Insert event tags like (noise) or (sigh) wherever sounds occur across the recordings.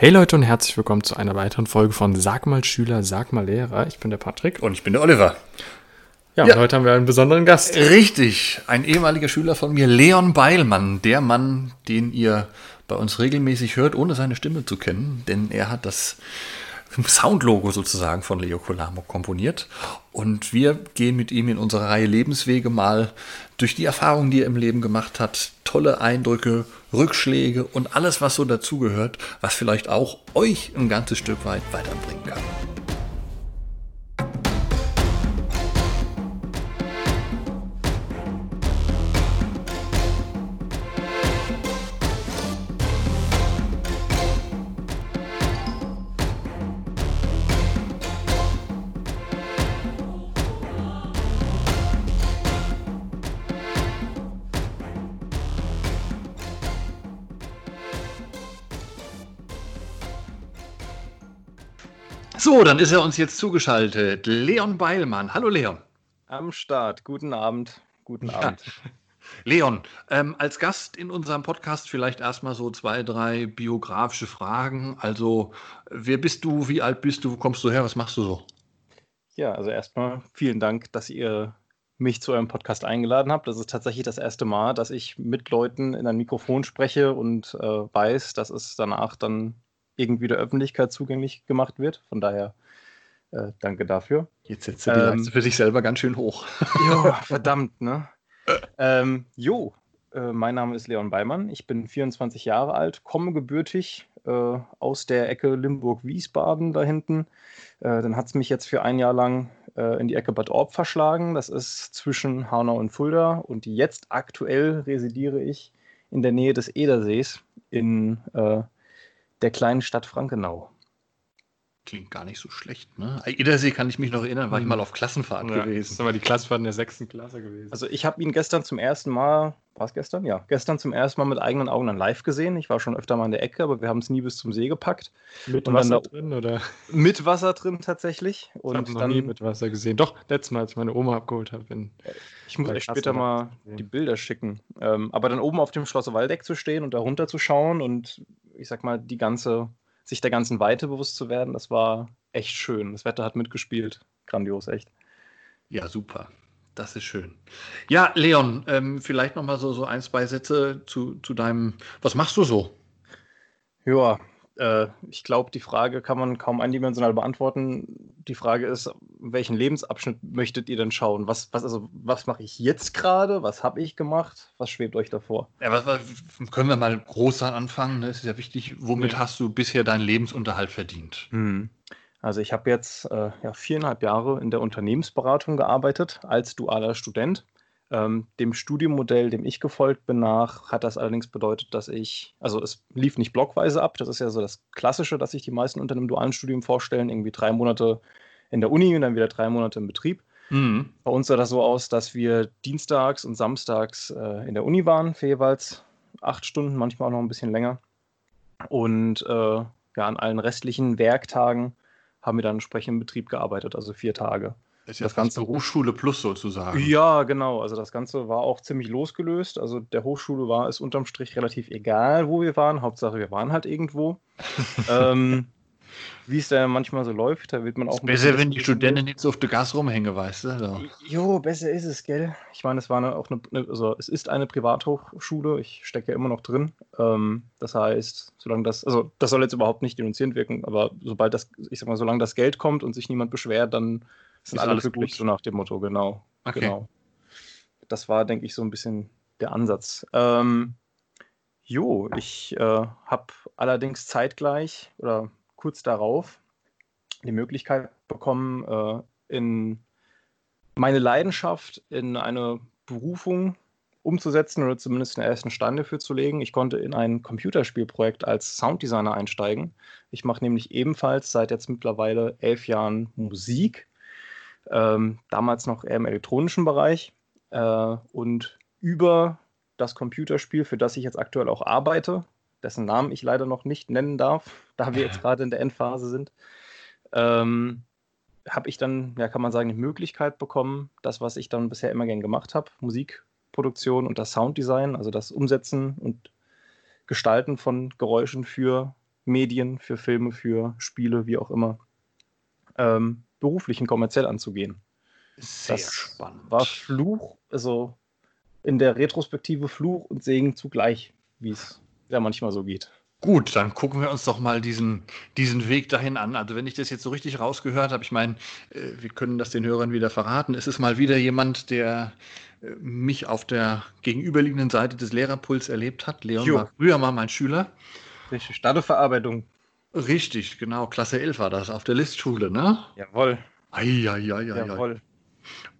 Hey Leute und herzlich willkommen zu einer weiteren Folge von Sag mal Schüler, sag mal Lehrer. Ich bin der Patrick. Und ich bin der Oliver. Ja, ja. und heute haben wir einen besonderen Gast. Richtig, ein ehemaliger Schüler von mir, Leon Beilmann, der Mann, den ihr bei uns regelmäßig hört, ohne seine Stimme zu kennen, denn er hat das Soundlogo sozusagen von Leo Colamo komponiert. Und wir gehen mit ihm in unserer Reihe Lebenswege mal durch die Erfahrungen, die er im Leben gemacht hat, tolle Eindrücke, Rückschläge und alles, was so dazugehört, was vielleicht auch euch ein ganzes Stück weit weiterbringen kann. So, dann ist er uns jetzt zugeschaltet. Leon Beilmann. Hallo Leon. Am Start. Guten Abend. Guten Abend. Ja. Leon, ähm, als Gast in unserem Podcast vielleicht erstmal so zwei, drei biografische Fragen. Also, wer bist du? Wie alt bist du? Wo kommst du her? Was machst du so? Ja, also erstmal vielen Dank, dass ihr mich zu eurem Podcast eingeladen habt. Das ist tatsächlich das erste Mal, dass ich mit Leuten in ein Mikrofon spreche und äh, weiß, dass es danach dann irgendwie der Öffentlichkeit zugänglich gemacht wird. Von daher äh, danke dafür. Jetzt setzt er die ähm, Leiste für sich selber ganz schön hoch. (laughs) Jo, (laughs) verdammt, ne? ähm, jo, äh, mein Name ist Leon Beimann. Ich bin 24 Jahre alt, komme gebürtig äh, aus der Ecke Limburg-Wiesbaden da hinten. Äh, dann hat es mich jetzt für ein Jahr lang äh, in die Ecke Bad Orb verschlagen. Das ist zwischen Hanau und Fulda. Und jetzt aktuell residiere ich in der Nähe des Edersees in äh, der kleinen Stadt Frankenau. Klingt gar nicht so schlecht, ne? Edersee kann ich mich noch erinnern, war ich mhm. mal auf Klassenfahrt ja, gewesen. Das war die Klassenfahrt in der sechsten Klasse gewesen. Also ich habe ihn gestern zum ersten Mal, war es gestern? Ja, gestern zum ersten Mal mit eigenen Augen dann live gesehen. Ich war schon öfter mal in der Ecke, aber wir haben es nie bis zum See gepackt. Mit und Wasser drin, oder? Mit Wasser drin tatsächlich. Und ich habe noch nie mit Wasser gesehen. Doch, letztes Mal, als ich meine Oma abgeholt habe. Ich muss euch später mal die Bilder schicken. Ähm, aber dann oben auf dem Schloss Waldeck zu stehen und da runter zu schauen und ich sag mal, die ganze, sich der ganzen Weite bewusst zu werden, das war echt schön. Das Wetter hat mitgespielt. Grandios, echt. Ja, super. Das ist schön. Ja, Leon, ähm, vielleicht noch mal so, so ein, zwei Sätze zu, zu deinem, was machst du so? Ja, äh, ich glaube, die Frage kann man kaum eindimensional beantworten. Die Frage ist, welchen Lebensabschnitt möchtet ihr denn schauen? Was, was, also, was mache ich jetzt gerade? Was habe ich gemacht? Was schwebt euch davor? Ja, was, was, können wir mal groß anfangen? Das ist ja wichtig. Womit ja. hast du bisher deinen Lebensunterhalt verdient? Hm. Also ich habe jetzt äh, ja, viereinhalb Jahre in der Unternehmensberatung gearbeitet als dualer Student. Ähm, dem Studiummodell, dem ich gefolgt bin nach, hat das allerdings bedeutet, dass ich, also es lief nicht blockweise ab, das ist ja so das Klassische, dass sich die meisten unter einem dualen Studium vorstellen, irgendwie drei Monate in der Uni und dann wieder drei Monate im Betrieb. Mhm. Bei uns sah das so aus, dass wir dienstags und samstags äh, in der Uni waren, für jeweils acht Stunden, manchmal auch noch ein bisschen länger. Und äh, ja, an allen restlichen Werktagen haben wir dann entsprechend im Betrieb gearbeitet, also vier Tage. Das ist ja das ganze Hochschule plus sozusagen. Ja, genau. Also das Ganze war auch ziemlich losgelöst. Also der Hochschule war es unterm Strich relativ egal, wo wir waren. Hauptsache, wir waren halt irgendwo. (laughs) ähm, wie es da manchmal so läuft, da wird man auch. besser, wenn die Studenten nicht so auf der Gas rumhängen, weißt du? So. Jo, besser ist es, gell? Ich meine, es war eine, auch eine, also es ist eine Privathochschule, ich stecke ja immer noch drin. Ähm, das heißt, solange das, also das soll jetzt überhaupt nicht denunzierend wirken, aber sobald das, ich sag mal, solange das Geld kommt und sich niemand beschwert, dann sind alle glücklich, so nach dem Motto, genau. Okay. genau. Das war, denke ich, so ein bisschen der Ansatz. Ähm, jo, ich äh, habe allerdings zeitgleich oder kurz darauf die Möglichkeit bekommen, äh, in meine Leidenschaft in eine Berufung umzusetzen oder zumindest einen ersten Stand dafür zu legen. Ich konnte in ein Computerspielprojekt als Sounddesigner einsteigen. Ich mache nämlich ebenfalls seit jetzt mittlerweile elf Jahren Musik ähm, damals noch eher im elektronischen Bereich. Äh, und über das Computerspiel, für das ich jetzt aktuell auch arbeite, dessen Namen ich leider noch nicht nennen darf, (laughs) da wir jetzt gerade in der Endphase sind, ähm, habe ich dann, ja, kann man sagen, die Möglichkeit bekommen, das, was ich dann bisher immer gern gemacht habe, Musikproduktion und das Sounddesign, also das Umsetzen und Gestalten von Geräuschen für Medien, für Filme, für Spiele, wie auch immer, ähm, beruflich und kommerziell anzugehen. Sehr das spannend. war Fluch, also in der Retrospektive Fluch und Segen zugleich, wie es ja manchmal so geht. Gut, dann gucken wir uns doch mal diesen, diesen Weg dahin an. Also wenn ich das jetzt so richtig rausgehört habe, ich meine, äh, wir können das den Hörern wieder verraten. Es ist mal wieder jemand, der äh, mich auf der gegenüberliegenden Seite des Lehrerpuls erlebt hat. Leon Jo. war früher mal mein Schüler. Richtig, Stadtverarbeitung. Richtig, genau. Klasse 11 war das auf der Listschule, ne? Jawohl, Eieieiei. jawohl.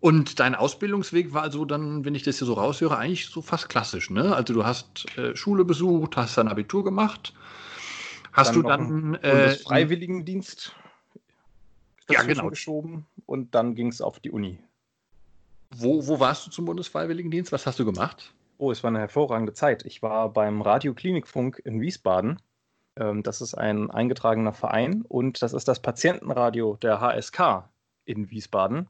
Und dein Ausbildungsweg war also dann, wenn ich das hier so raushöre, eigentlich so fast klassisch, ne? Also du hast äh, Schule besucht, hast dein Abitur gemacht. Hast du noch dann äh, Bundesfreiwilligendienst Ja, genau. geschoben und dann ging es auf die Uni. wo, wo warst du zum Bundesfreiwilligendienst? Was hast du gemacht? Oh, es war eine hervorragende Zeit. Ich war beim Radio Klinikfunk in Wiesbaden. Ähm, das ist ein eingetragener Verein und das ist das Patientenradio der HSK in Wiesbaden.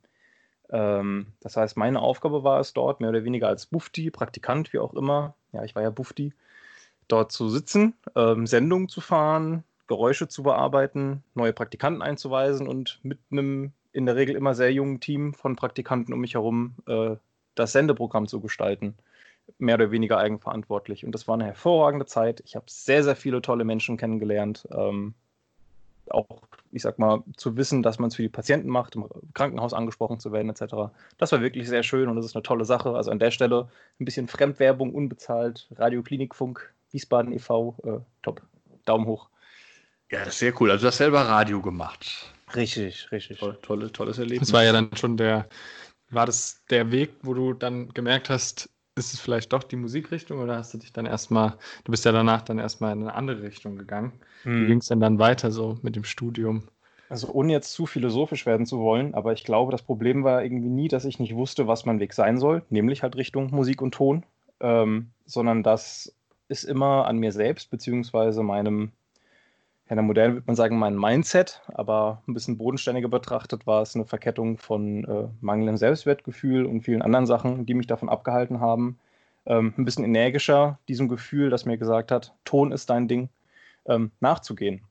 Ähm, das heißt, meine Aufgabe war es dort, mehr oder weniger als Bufti, Praktikant, wie auch immer, ja, ich war ja Bufti, dort zu sitzen, ähm, Sendungen zu fahren, Geräusche zu bearbeiten, neue Praktikanten einzuweisen und mit einem in der Regel immer sehr jungen Team von Praktikanten um mich herum äh, das Sendeprogramm zu gestalten mehr oder weniger eigenverantwortlich. Und das war eine hervorragende Zeit. Ich habe sehr, sehr viele tolle Menschen kennengelernt. Ähm, auch, ich sag mal, zu wissen, dass man es für die Patienten macht, im Krankenhaus angesprochen zu werden, etc. Das war wirklich sehr schön und das ist eine tolle Sache. Also an der Stelle ein bisschen Fremdwerbung, unbezahlt, Radio Klinikfunk, Wiesbaden e.V., äh, top. Daumen hoch. Ja, das ist sehr cool. Also du hast selber Radio gemacht. Richtig, richtig. Toll, tolle, tolles Erlebnis. Das war ja dann schon der, war das der Weg, wo du dann gemerkt hast, ist es vielleicht doch die Musikrichtung oder hast du dich dann erstmal, du bist ja danach dann erstmal in eine andere Richtung gegangen. Wie Hm. ging es denn dann weiter so mit dem Studium? Also ohne jetzt zu philosophisch werden zu wollen, aber ich glaube, das Problem war irgendwie nie, dass ich nicht wusste, was mein Weg sein soll, nämlich halt Richtung Musik und Ton, ähm, sondern das ist immer an mir selbst, beziehungsweise meinem, in der Moderne würde man sagen, meinem Mindset, aber ein bisschen bodenständiger betrachtet war es eine Verkettung von äh, mangelndem Selbstwertgefühl und vielen anderen Sachen, die mich davon abgehalten haben, ähm, ein bisschen energischer diesem Gefühl, das mir gesagt hat, Ton ist dein Ding, ähm, nachzugehen.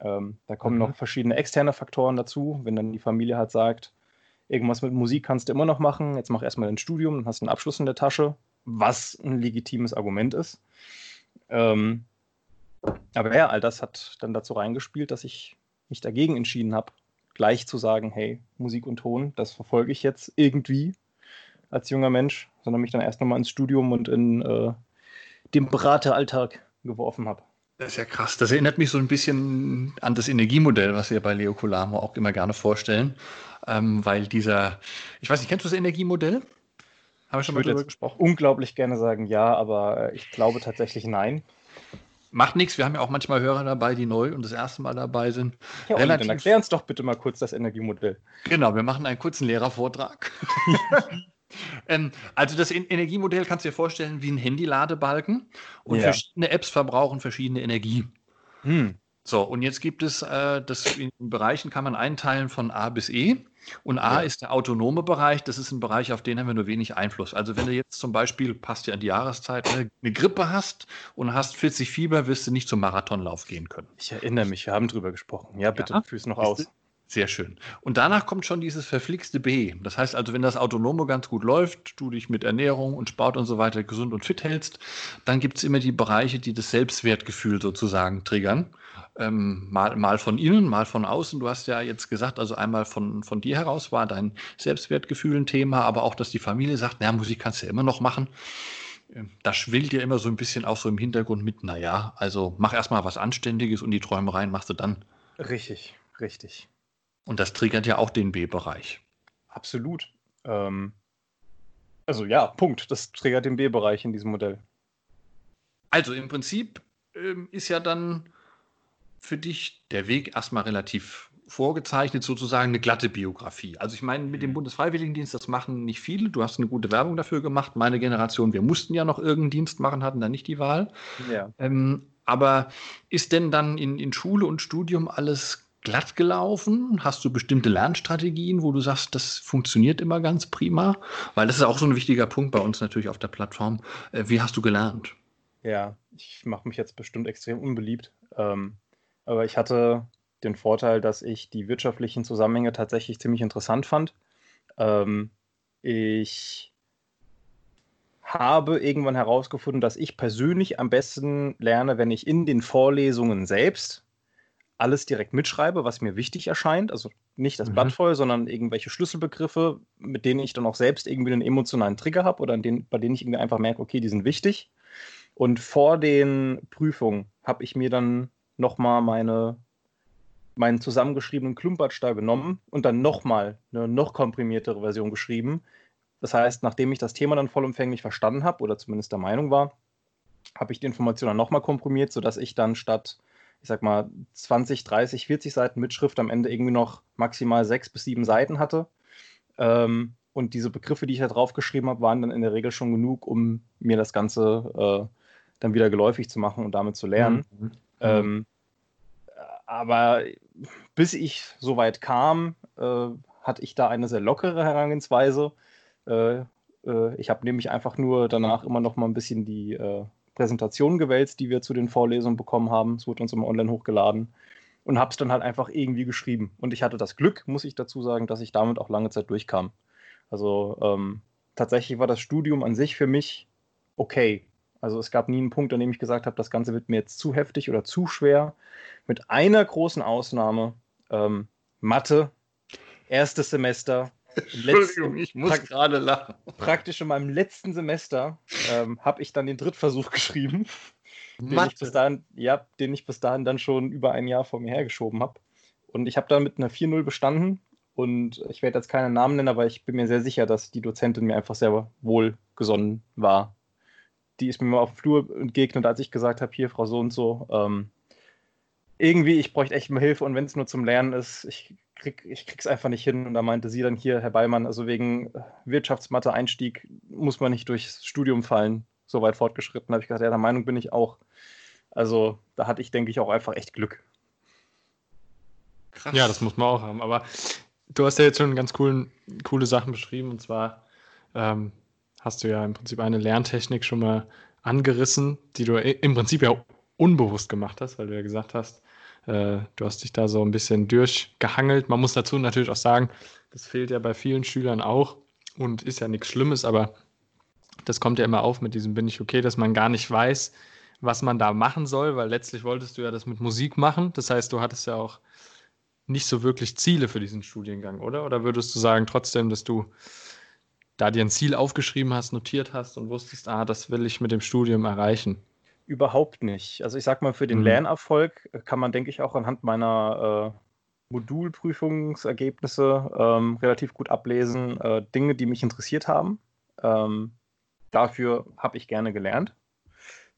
Ähm, da kommen Mhm. noch verschiedene externe Faktoren dazu, wenn dann die Familie halt sagt, irgendwas mit Musik kannst du immer noch machen, jetzt mach erstmal dein Studium, dann hast du einen Abschluss in der Tasche, was ein legitimes Argument ist. Ähm, aber ja, all das hat dann dazu reingespielt, dass ich mich dagegen entschieden habe, gleich zu sagen, hey, Musik und Ton, das verfolge ich jetzt irgendwie als junger Mensch, sondern mich dann erst nochmal ins Studium und in äh, den Berateralltag geworfen habe. Das ist ja krass. Das erinnert mich so ein bisschen an das Energiemodell, was wir bei Leo Colamo auch immer gerne vorstellen. Ähm, weil dieser, ich weiß nicht, kennst du das Energiemodell? Haben wir schon mal würde drüber jetzt gesprochen? unglaublich gerne sagen ja, aber äh, ich glaube tatsächlich nein. Macht nichts. Wir haben ja auch manchmal Hörer dabei, die neu und das erste Mal dabei sind. Ja, Relativ- dann erklär uns doch bitte mal kurz das Energiemodell. Genau, wir machen einen kurzen Lehrervortrag. (laughs) ähm, also das En- Energiemodell kannst du dir vorstellen wie ein Handy-Ladebalken und Ja. verschiedene Apps verbrauchen verschiedene Energie. Hm. So, und jetzt gibt es, äh, das in Bereichen kann man einteilen von A bis E. Und A Ja. ist der autonome Bereich, das ist ein Bereich, auf den haben wir nur wenig Einfluss. Also wenn du jetzt zum Beispiel, passt ja an die Jahreszeit, ne, eine Grippe hast und hast 40 Fieber, wirst du nicht zum Marathonlauf gehen können. Ich erinnere mich, wir haben drüber gesprochen. Ja, bitte, Ja. führ's noch aus. Sehr schön. Und danach kommt schon dieses verflixte B. Das heißt also, wenn das Autonome ganz gut läuft, du dich mit Ernährung und Sport und so weiter gesund und fit hältst, dann gibt es immer die Bereiche, die das Selbstwertgefühl sozusagen triggern. Ähm, mal, mal von innen, mal von außen. Du hast ja jetzt gesagt, also einmal von, von dir heraus war dein Selbstwertgefühl ein Thema, aber auch, dass die Familie sagt, naja, Musik kannst du ja immer noch machen. Ähm, Da schwillt dir immer so ein bisschen auch so im Hintergrund mit, naja, also mach erstmal was Anständiges und die Träumereien machst du dann. Richtig, richtig. Und das triggert ja auch den B-Bereich. Absolut. Ähm, also ja, Punkt. Das triggert den B-Bereich in diesem Modell. Also im Prinzip ähm, ist ja dann für dich der Weg erstmal relativ vorgezeichnet, sozusagen eine glatte Biografie. Also ich meine, mit dem Bundesfreiwilligendienst, das machen nicht viele. Du hast eine gute Werbung dafür gemacht. Meine Generation, wir mussten ja noch irgendeinen Dienst machen, hatten da nicht die Wahl. Ja. Ähm, aber ist denn dann in, in Schule und Studium alles glatt gelaufen? Hast du bestimmte Lernstrategien, wo du sagst, das funktioniert immer ganz prima? Weil das ist auch so ein wichtiger Punkt bei uns natürlich auf der Plattform. Äh, wie hast du gelernt? Ja, ich mache mich jetzt bestimmt extrem unbeliebt. Ähm, aber ich hatte den Vorteil, dass ich die wirtschaftlichen Zusammenhänge tatsächlich ziemlich interessant fand. Ähm, ich habe irgendwann herausgefunden, dass ich persönlich am besten lerne, wenn ich in den Vorlesungen selbst alles direkt mitschreibe, was mir wichtig erscheint. Also nicht das mhm. Blatt voll, sondern irgendwelche Schlüsselbegriffe, mit denen ich dann auch selbst irgendwie einen emotionalen Trigger habe oder denen, bei denen ich irgendwie einfach merke, okay, die sind wichtig. Und vor den Prüfungen habe ich mir dann nochmal meine, meinen zusammengeschriebenen Klumpatsch da genommen und dann nochmal eine noch komprimiertere Version geschrieben. Das heißt, nachdem ich das Thema dann vollumfänglich verstanden habe oder zumindest der Meinung war, habe ich die Information dann nochmal komprimiert, sodass ich dann statt ich sag mal, 20, 30, 40 Seiten Mitschrift am Ende irgendwie noch maximal sechs bis sieben Seiten hatte. Ähm, und diese Begriffe, die ich da drauf geschrieben habe, waren dann in der Regel schon genug, um mir das Ganze äh, dann wieder geläufig zu machen und damit zu lernen. Mhm. Ähm, aber bis ich so weit kam, äh, hatte ich da eine sehr lockere Herangehensweise. Äh, äh ich habe nämlich einfach nur danach immer noch mal ein bisschen die äh, Präsentation gewälzt, die wir zu den Vorlesungen bekommen haben. Es wurde uns immer online hochgeladen und habe es dann halt einfach irgendwie geschrieben. Und ich hatte das Glück, muss ich dazu sagen, dass ich damit auch lange Zeit durchkam. Also ähm, tatsächlich war das Studium an sich für mich okay. Also es gab nie einen Punkt, an dem ich gesagt habe, das Ganze wird mir jetzt zu heftig oder zu schwer. Mit einer großen Ausnahme, ähm, Mathe, erstes Semester, (laughs) Entschuldigung, ich muss gerade lachen. Praktisch in meinem letzten Semester ähm, habe ich dann den Drittversuch (laughs) geschrieben, den ich, bis dahin, ja, den ich bis dahin dann schon über ein Jahr vor mir hergeschoben habe. Und ich habe dann mit einer 4-0 bestanden. Und ich werde jetzt keinen Namen nennen, aber ich bin mir sehr sicher, dass die Dozentin mir einfach sehr wohlgesonnen war. Die ist mir mal auf dem Flur entgegnet, als ich gesagt habe, hier, Frau so und so, ähm, irgendwie, ich bräuchte echt mal Hilfe und wenn es nur zum Lernen ist, ich krieg, ich krieg's einfach nicht hin. Und da meinte sie dann hier, Herr Beimann, also wegen Wirtschaftsmathe-Einstieg muss man nicht durchs Studium fallen, so weit fortgeschritten. Da habe ich gesagt, ja, der Meinung bin ich auch. Also da hatte ich, denke ich, auch einfach echt Glück. Krass. Ja, das muss man auch haben. Aber du hast ja jetzt schon ganz coolen, coole Sachen beschrieben. Und zwar ähm, hast du ja im Prinzip eine Lerntechnik schon mal angerissen, die du im Prinzip ja unbewusst gemacht hast, weil du ja gesagt hast, äh, du hast dich da so ein bisschen durchgehangelt. Man muss dazu natürlich auch sagen, das fehlt ja bei vielen Schülern auch und ist ja nichts Schlimmes, aber das kommt ja immer auf mit diesem bin ich okay, dass man gar nicht weiß, was man da machen soll, weil letztlich wolltest du ja das mit Musik machen. Das heißt, du hattest ja auch nicht so wirklich Ziele für diesen Studiengang, oder? Oder würdest du sagen trotzdem, dass du da dir ein Ziel aufgeschrieben hast, notiert hast und wusstest, ah, das will ich mit dem Studium erreichen? Überhaupt nicht. Also ich sag mal, für den mhm. Lernerfolg kann man, denke ich, auch anhand meiner äh, Modulprüfungsergebnisse ähm, relativ gut ablesen, äh, Dinge, die mich interessiert haben. Ähm, dafür habe ich gerne gelernt.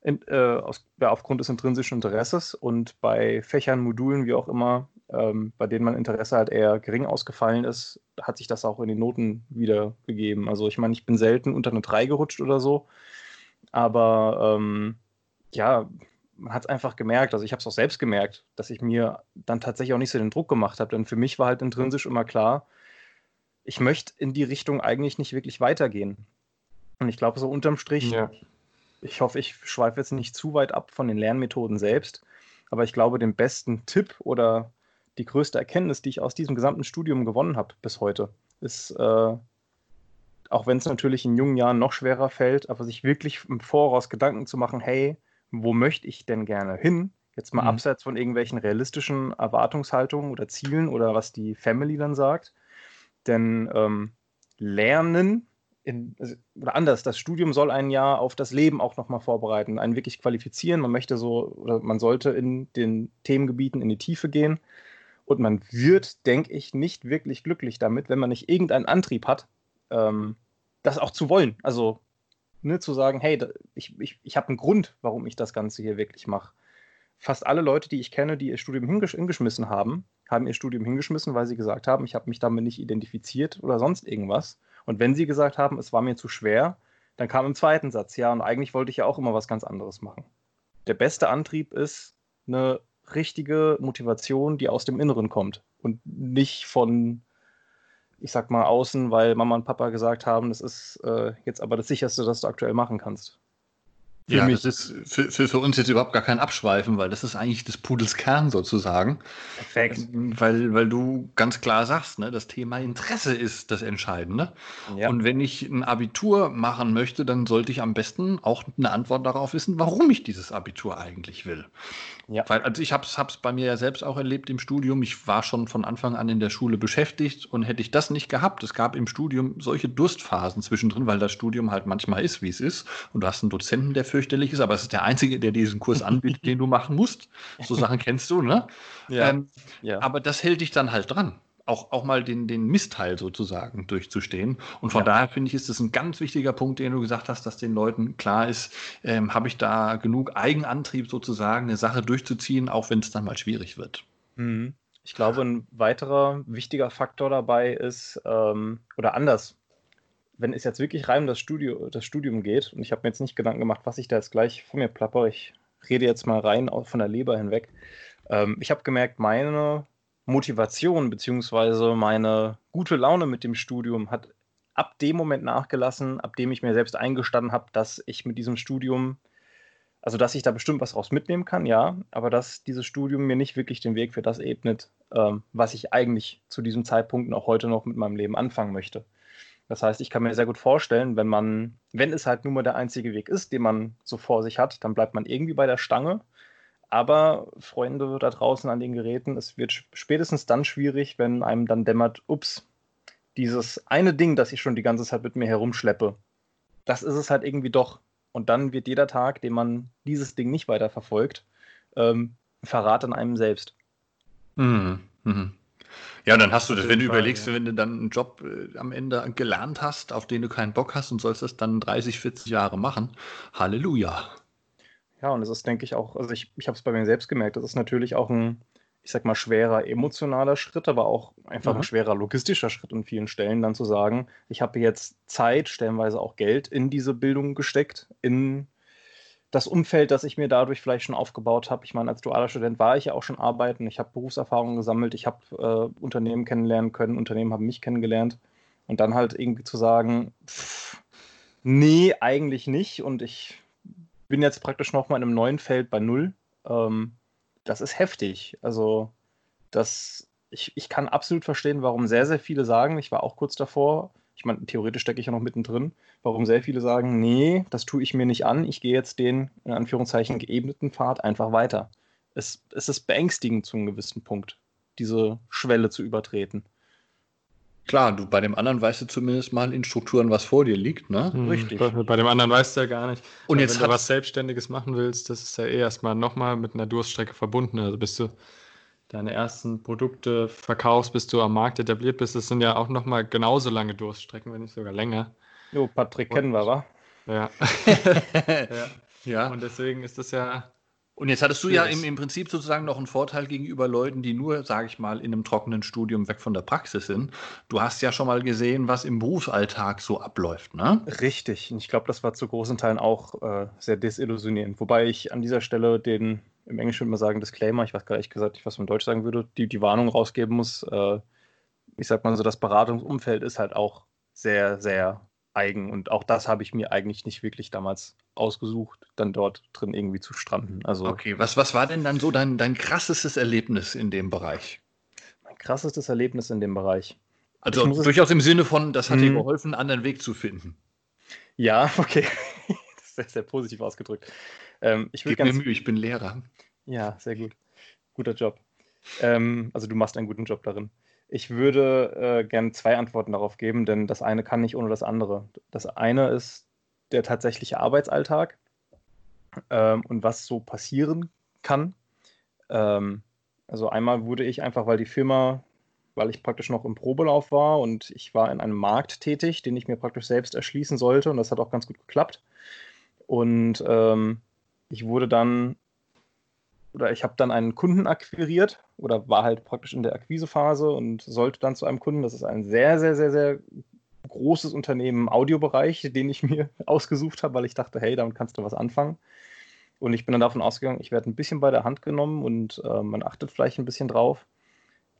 In, äh, aus, ja, aufgrund des intrinsischen Interesses und bei Fächern, Modulen, wie auch immer, ähm, bei denen mein Interesse halt eher gering ausgefallen ist, hat sich das auch in den Noten wiedergegeben. Also ich meine, ich bin selten unter eine 3 gerutscht oder so, aber ähm, ja, man hat es einfach gemerkt, also ich habe es auch selbst gemerkt, dass ich mir dann tatsächlich auch nicht so den Druck gemacht habe. Denn für mich war halt intrinsisch immer klar, ich möchte in die Richtung eigentlich nicht wirklich weitergehen. Und ich glaube, so unterm Strich, ja. ich hoffe, ich schweife jetzt nicht zu weit ab von den Lernmethoden selbst, aber ich glaube, den besten Tipp oder die größte Erkenntnis, die ich aus diesem gesamten Studium gewonnen habe bis heute, ist, äh, auch wenn es natürlich in jungen Jahren noch schwerer fällt, aber sich wirklich im Voraus Gedanken zu machen, hey, wo möchte ich denn gerne hin? Jetzt mal mhm. abseits von irgendwelchen realistischen Erwartungshaltungen oder Zielen oder was die Family dann sagt. Denn ähm, Lernen in, oder anders, das Studium soll ein Jahr auf das Leben auch nochmal vorbereiten, einen wirklich qualifizieren. Man möchte so oder man sollte in den Themengebieten in die Tiefe gehen. Und man wird, denke ich, nicht wirklich glücklich damit, wenn man nicht irgendeinen Antrieb hat, ähm, das auch zu wollen. Also ne, zu sagen, hey, ich, ich, ich habe einen Grund, warum ich das Ganze hier wirklich mache. Fast alle Leute, die ich kenne, die ihr Studium hingesch hingeschmissen haben, haben ihr Studium hingeschmissen, weil sie gesagt haben, ich habe mich damit nicht identifiziert oder sonst irgendwas. Und wenn sie gesagt haben, es war mir zu schwer, dann kam im zweiten Satz, ja, und eigentlich wollte ich ja auch immer was ganz anderes machen. Der beste Antrieb ist eine richtige Motivation, die aus dem Inneren kommt und nicht von ich sag mal, außen, weil Mama und Papa gesagt haben, das ist äh, jetzt aber das sicherste, das du aktuell machen kannst. Für ja, mich. das ist für, für, für, uns jetzt überhaupt gar kein Abschweifen, weil das ist eigentlich des Pudels Kern sozusagen. Perfekt. Weil, weil du ganz klar sagst, ne, das Thema Interesse ist das Entscheidende. Ja. Und wenn ich ein Abitur machen möchte, dann sollte ich am besten auch eine Antwort darauf wissen, warum ich dieses Abitur eigentlich will. Ja. Weil, also ich habe es bei mir ja selbst auch erlebt im Studium. Ich war schon von Anfang an in der Schule beschäftigt und hätte ich das nicht gehabt, es gab im Studium solche Durstphasen zwischendrin, weil das Studium halt manchmal ist, wie es ist. Und du hast einen Dozenten, der fürchterlich ist, aber es ist der Einzige, der diesen Kurs anbietet, den du machen musst. So (laughs) Sachen kennst du, ne? Ja. Ähm, ja. Aber das hält dich dann halt dran auch, auch mal den, den Missteil sozusagen durchzustehen. Und von ja. daher finde ich, ist das ein ganz wichtiger Punkt, den du gesagt hast, dass den Leuten klar ist, ähm, habe ich da genug Eigenantrieb sozusagen, eine Sache durchzuziehen, auch wenn es dann mal schwierig wird. Mhm. Ich glaube, ein weiterer wichtiger Faktor dabei ist, ähm, oder anders, wenn es jetzt wirklich rein um das, Studio, das Studium geht, und ich habe mir jetzt nicht Gedanken gemacht, was ich da jetzt gleich von mir plapper, ich rede jetzt mal rein von der Leber hinweg. Ähm, ich habe gemerkt, meine Motivation beziehungsweise meine gute Laune mit dem Studium hat ab dem Moment nachgelassen, ab dem ich mir selbst eingestanden habe, dass ich mit diesem Studium, also dass ich da bestimmt was raus mitnehmen kann, ja, aber dass dieses Studium mir nicht wirklich den Weg für das ebnet, ähm, was ich eigentlich zu diesem Zeitpunkt und auch heute noch mit meinem Leben anfangen möchte. Das heißt, ich kann mir sehr gut vorstellen, wenn man, wenn es halt nun mal der einzige Weg ist, den man so vor sich hat, dann bleibt man irgendwie bei der Stange aber Freunde da draußen an den Geräten, es wird spätestens dann schwierig, wenn einem dann dämmert, ups, dieses eine Ding, das ich schon die ganze Zeit mit mir herumschleppe, das ist es halt irgendwie doch. Und dann wird jeder Tag, den man dieses Ding nicht weiter verfolgt, ähm, Verrat an einem selbst. Mhm. Mhm. Ja, und dann hast du das, wenn du überlegst, wenn du dann einen Job äh, am Ende gelernt hast, auf den du keinen Bock hast und sollst das dann 30, 40 Jahre machen, Halleluja. Ja, und es ist, denke ich, auch, also ich, ich habe es bei mir selbst gemerkt, das ist natürlich auch ein, ich sag mal, schwerer emotionaler Schritt, aber auch einfach mhm. ein schwerer logistischer Schritt an vielen Stellen, dann zu sagen, ich habe jetzt Zeit, stellenweise auch Geld in diese Bildung gesteckt, in das Umfeld, das ich mir dadurch vielleicht schon aufgebaut habe. Ich meine, als dualer Student war ich ja auch schon arbeiten, ich habe Berufserfahrungen gesammelt, ich habe äh, Unternehmen kennenlernen können, Unternehmen haben mich kennengelernt. Und dann halt irgendwie zu sagen, pff, nee, eigentlich nicht. Und ich bin jetzt praktisch nochmal in einem neuen Feld bei Null. Ähm, das ist heftig. Also, das, ich, ich kann absolut verstehen, warum sehr, sehr viele sagen, ich war auch kurz davor, ich meine, theoretisch stecke ich ja noch mittendrin, warum sehr viele sagen, nee, das tue ich mir nicht an, ich gehe jetzt den, in Anführungszeichen, geebneten Pfad einfach weiter. Es, es ist beängstigend zu einem gewissen Punkt, diese Schwelle zu übertreten. Klar, du bei dem anderen weißt du zumindest mal in Strukturen, was vor dir liegt, ne? Hm, Richtig. Bei, bei, dem anderen weißt du ja gar nicht. Und jetzt wenn du was Selbstständiges machen willst, das ist ja eh erstmal nochmal mit einer Durststrecke verbunden. Also bis du deine ersten Produkte verkaufst, bis du am Markt etabliert bist, das sind ja auch nochmal genauso lange Durststrecken, wenn nicht sogar länger. Jo, Patrick Und, kennen wir, wa? Ja. ja. (laughs) ja. Und deswegen ist das ja und jetzt hattest du ja im, im Prinzip sozusagen noch einen Vorteil gegenüber Leuten, die nur, sage ich mal, in einem trockenen Studium weg von der Praxis sind. Du hast ja schon mal gesehen, was im Berufsalltag so abläuft, ne? Richtig. Und ich glaube, das war zu großen Teilen auch äh, sehr desillusionierend. Wobei ich an dieser Stelle den, im Englischen würde man sagen, Disclaimer, ich weiß gar nicht gesagt, was man Deutsch sagen würde, die, die Warnung rausgeben muss. Äh, ich sag mal so, das Beratungsumfeld ist halt auch sehr, sehr eigen. Und auch das habe ich mir eigentlich nicht wirklich damals ausgesucht, dann dort drin irgendwie zu stranden. Also, okay, was, was war denn dann so dein, dein krassestes Erlebnis in dem Bereich? Mein krassestes Erlebnis in dem Bereich. Also durchaus im Sinne von, das hat dir mhm. geholfen, einen anderen Weg zu finden. Ja, (laughs) okay. das ist sehr, sehr positiv ausgedrückt. Ähm, ich Gib mir Mühe, ich bin Lehrer. Ja, sehr gut. Guter Job. Ähm, also du machst einen guten Job darin. Ich würde äh, gerne zwei Antworten darauf geben, denn das eine kann nicht ohne das andere. Das eine ist der tatsächliche Arbeitsalltag ähm, und was so passieren kann. Ähm, also einmal wurde ich einfach, weil die Firma, weil ich praktisch noch im Probelauf war und ich war in einem Markt tätig, den ich mir praktisch selbst erschließen sollte und das hat auch ganz gut geklappt. Und ähm, ich wurde dann oder ich habe dann einen Kunden akquiriert oder war halt praktisch in der Akquisephase und sollte dann zu einem Kunden, das ist ein sehr, sehr, sehr, sehr großes Unternehmen im Audiobereich, den ich mir (laughs) ausgesucht habe, weil ich dachte, hey, damit kannst du was anfangen. Und ich bin dann davon ausgegangen, ich werde ein bisschen bei der Hand genommen und äh, man achtet vielleicht ein bisschen drauf.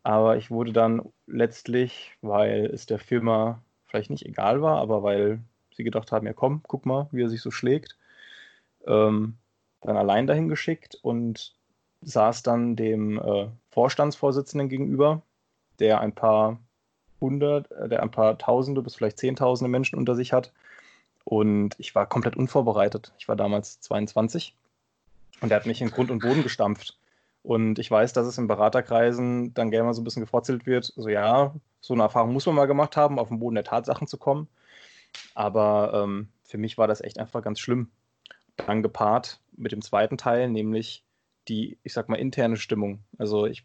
Aber ich wurde dann letztlich, weil es der Firma vielleicht nicht egal war, aber weil sie gedacht haben, ja komm, guck mal, wie er sich so schlägt, ähm, dann allein dahin geschickt und saß dann dem äh, Vorstandsvorsitzenden gegenüber, der ein paar hundert, äh, der ein paar Tausende bis vielleicht Zehntausende Menschen unter sich hat. Und ich war komplett unvorbereitet. Ich war damals 22 und er hat mich in Grund und Boden gestampft. Und ich weiß, dass es in Beraterkreisen dann gerne mal so ein bisschen gefrotzelt wird. So, ja, so eine Erfahrung muss man mal gemacht haben, auf den Boden der Tatsachen zu kommen. Aber ähm, für mich war das echt einfach ganz schlimm. Dann gepaart mit dem zweiten Teil, nämlich die, ich sag mal, interne Stimmung. Also ich,